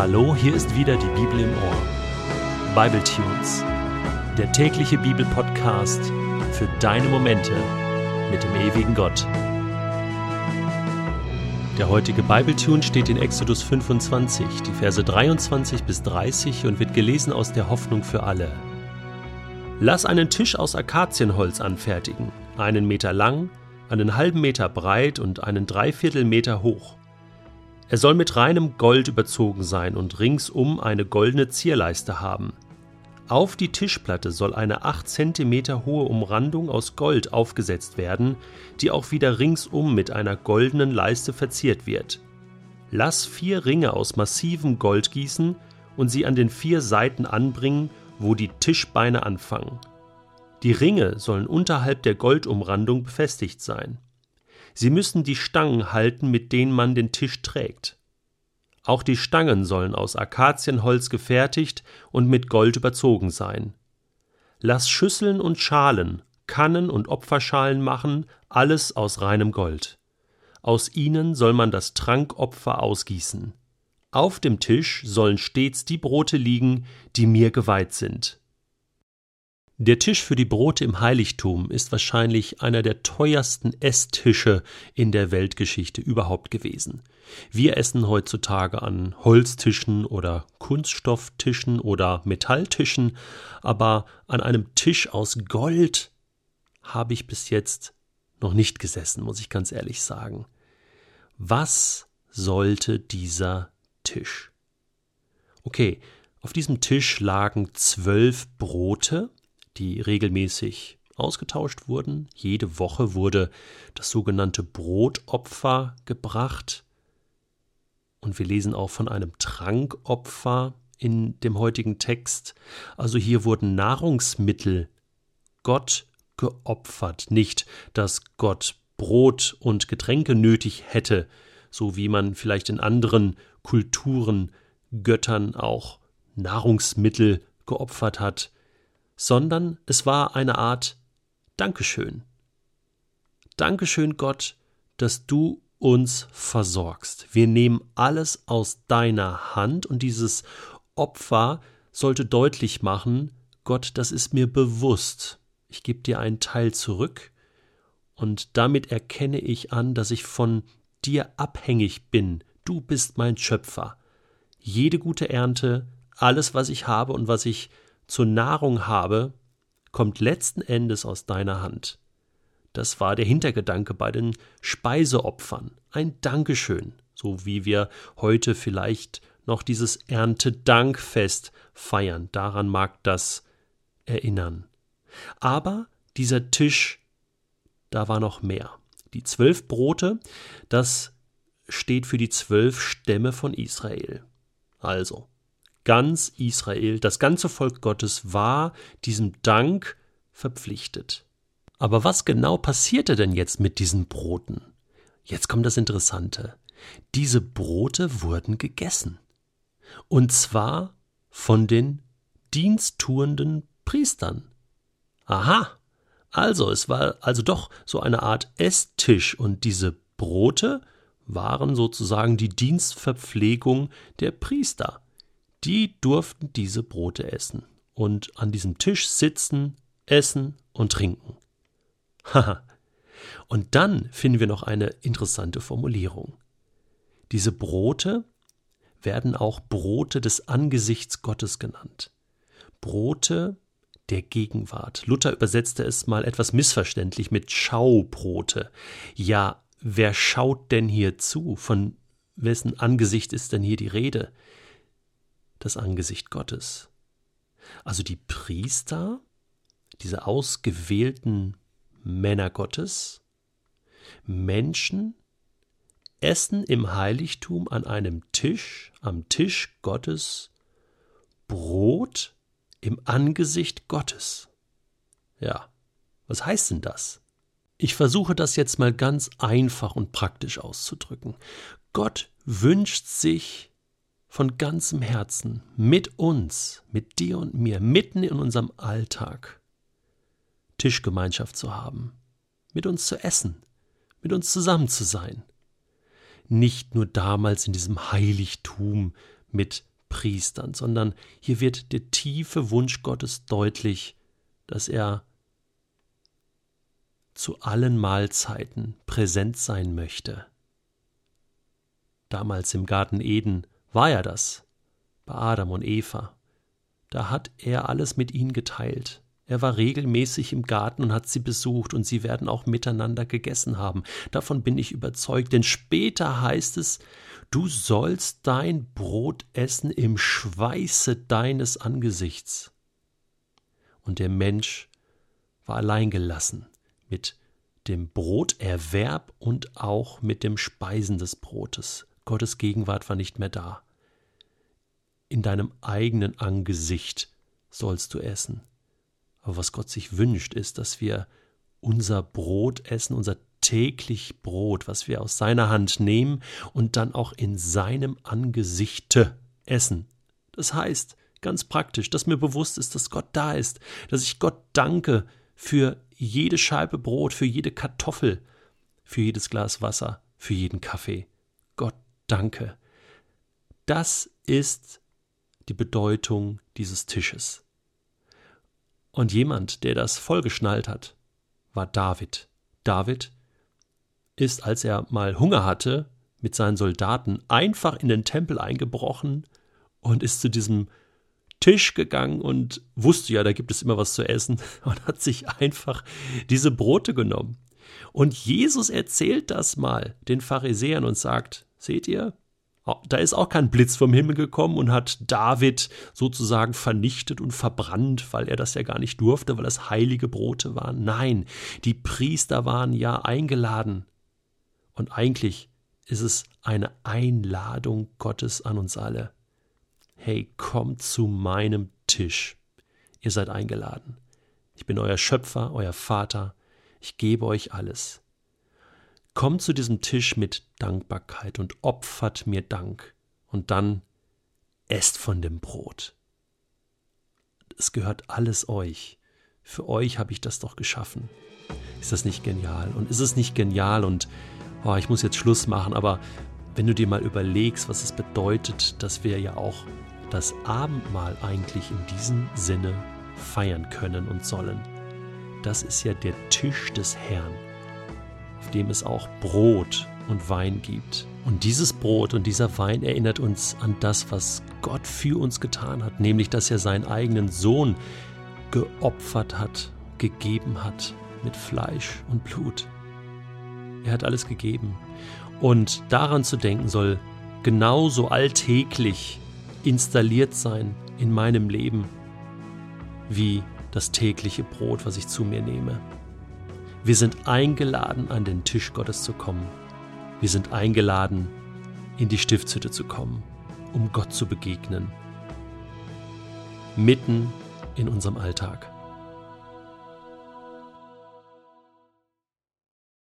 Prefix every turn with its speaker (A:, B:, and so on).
A: Hallo, hier ist wieder die Bibel im Ohr. Bible Tunes, der tägliche Bibelpodcast für deine Momente mit dem ewigen Gott. Der heutige Bible Tune steht in Exodus 25, die Verse 23 bis 30 und wird gelesen aus der Hoffnung für alle. Lass einen Tisch aus Akazienholz anfertigen, einen Meter lang, einen halben Meter breit und einen Dreiviertel Meter hoch. Er soll mit reinem Gold überzogen sein und ringsum eine goldene Zierleiste haben. Auf die Tischplatte soll eine 8 cm hohe Umrandung aus Gold aufgesetzt werden, die auch wieder ringsum mit einer goldenen Leiste verziert wird. Lass vier Ringe aus massivem Gold gießen und sie an den vier Seiten anbringen, wo die Tischbeine anfangen. Die Ringe sollen unterhalb der Goldumrandung befestigt sein. Sie müssen die Stangen halten, mit denen man den Tisch trägt. Auch die Stangen sollen aus Akazienholz gefertigt und mit Gold überzogen sein. Lass Schüsseln und Schalen, Kannen und Opferschalen machen, alles aus reinem Gold. Aus ihnen soll man das Trankopfer ausgießen. Auf dem Tisch sollen stets die Brote liegen, die mir geweiht sind. Der Tisch für die Brote im Heiligtum ist wahrscheinlich einer der teuersten Esstische in der Weltgeschichte überhaupt gewesen. Wir essen heutzutage an Holztischen oder Kunststofftischen oder Metalltischen, aber an einem Tisch aus Gold habe ich bis jetzt noch nicht gesessen, muss ich ganz ehrlich sagen. Was sollte dieser Tisch? Okay, auf diesem Tisch lagen zwölf Brote, die regelmäßig ausgetauscht wurden. Jede Woche wurde das sogenannte Brotopfer gebracht. Und wir lesen auch von einem Trankopfer in dem heutigen Text. Also hier wurden Nahrungsmittel Gott geopfert, nicht, dass Gott Brot und Getränke nötig hätte, so wie man vielleicht in anderen Kulturen Göttern auch Nahrungsmittel geopfert hat, sondern es war eine Art Dankeschön. Dankeschön, Gott, dass du uns versorgst. Wir nehmen alles aus deiner Hand und dieses Opfer sollte deutlich machen, Gott, das ist mir bewusst. Ich gebe dir einen Teil zurück und damit erkenne ich an, dass ich von dir abhängig bin. Du bist mein Schöpfer. Jede gute Ernte, alles, was ich habe und was ich zur Nahrung habe, kommt letzten Endes aus deiner Hand. Das war der Hintergedanke bei den Speiseopfern. Ein Dankeschön, so wie wir heute vielleicht noch dieses Erntedankfest feiern. Daran mag das erinnern. Aber dieser Tisch, da war noch mehr. Die zwölf Brote, das steht für die zwölf Stämme von Israel. Also, ganz Israel, das ganze Volk Gottes war diesem Dank verpflichtet. Aber was genau passierte denn jetzt mit diesen Broten? Jetzt kommt das Interessante. Diese Brote wurden gegessen. Und zwar von den diensttuenden Priestern. Aha. Also, es war also doch so eine Art Esstisch und diese Brote waren sozusagen die Dienstverpflegung der Priester die durften diese Brote essen und an diesem Tisch sitzen, essen und trinken. Haha. und dann finden wir noch eine interessante Formulierung. Diese Brote werden auch Brote des Angesichts Gottes genannt. Brote der Gegenwart. Luther übersetzte es mal etwas missverständlich mit Schaubrote. Ja, wer schaut denn hier zu? Von wessen Angesicht ist denn hier die Rede? Das Angesicht Gottes. Also die Priester, diese ausgewählten Männer Gottes, Menschen, essen im Heiligtum an einem Tisch, am Tisch Gottes, Brot im Angesicht Gottes. Ja, was heißt denn das? Ich versuche das jetzt mal ganz einfach und praktisch auszudrücken. Gott wünscht sich von ganzem Herzen mit uns, mit dir und mir, mitten in unserem Alltag Tischgemeinschaft zu haben, mit uns zu essen, mit uns zusammen zu sein. Nicht nur damals in diesem Heiligtum mit Priestern, sondern hier wird der tiefe Wunsch Gottes deutlich, dass er zu allen Mahlzeiten präsent sein möchte. Damals im Garten Eden war er das, bei Adam und Eva. Da hat er alles mit ihnen geteilt. Er war regelmäßig im Garten und hat sie besucht, und sie werden auch miteinander gegessen haben. Davon bin ich überzeugt, denn später heißt es, du sollst dein Brot essen im Schweiße deines Angesichts. Und der Mensch war allein gelassen mit dem Broterwerb und auch mit dem Speisen des Brotes. Gottes Gegenwart war nicht mehr da. In deinem eigenen Angesicht sollst du essen. Aber was Gott sich wünscht, ist, dass wir unser Brot essen, unser täglich Brot, was wir aus seiner Hand nehmen und dann auch in seinem Angesichte essen. Das heißt, ganz praktisch, dass mir bewusst ist, dass Gott da ist, dass ich Gott danke für jede Scheibe Brot, für jede Kartoffel, für jedes Glas Wasser, für jeden Kaffee. Gott danke. Das ist die Bedeutung dieses Tisches. Und jemand, der das vollgeschnallt hat, war David. David ist, als er mal Hunger hatte, mit seinen Soldaten einfach in den Tempel eingebrochen und ist zu diesem Tisch gegangen und wusste ja, da gibt es immer was zu essen und hat sich einfach diese Brote genommen. Und Jesus erzählt das mal den Pharisäern und sagt, seht ihr, da ist auch kein Blitz vom Himmel gekommen und hat David sozusagen vernichtet und verbrannt, weil er das ja gar nicht durfte, weil es heilige Brote waren. Nein, die Priester waren ja eingeladen. Und eigentlich ist es eine Einladung Gottes an uns alle. Hey, kommt zu meinem Tisch. Ihr seid eingeladen. Ich bin euer Schöpfer, euer Vater. Ich gebe euch alles. Kommt zu diesem Tisch mit Dankbarkeit und opfert mir Dank. Und dann esst von dem Brot. Es gehört alles euch. Für euch habe ich das doch geschaffen. Ist das nicht genial? Und ist es nicht genial? Und oh, ich muss jetzt Schluss machen, aber wenn du dir mal überlegst, was es bedeutet, dass wir ja auch das Abendmahl eigentlich in diesem Sinne feiern können und sollen. Das ist ja der Tisch des Herrn auf dem es auch Brot und Wein gibt. Und dieses Brot und dieser Wein erinnert uns an das, was Gott für uns getan hat, nämlich dass er seinen eigenen Sohn geopfert hat, gegeben hat mit Fleisch und Blut. Er hat alles gegeben. Und daran zu denken soll genauso alltäglich installiert sein in meinem Leben wie das tägliche Brot, was ich zu mir nehme. Wir sind eingeladen, an den Tisch Gottes zu kommen. Wir sind eingeladen, in die Stiftshütte zu kommen, um Gott zu begegnen. Mitten in unserem Alltag.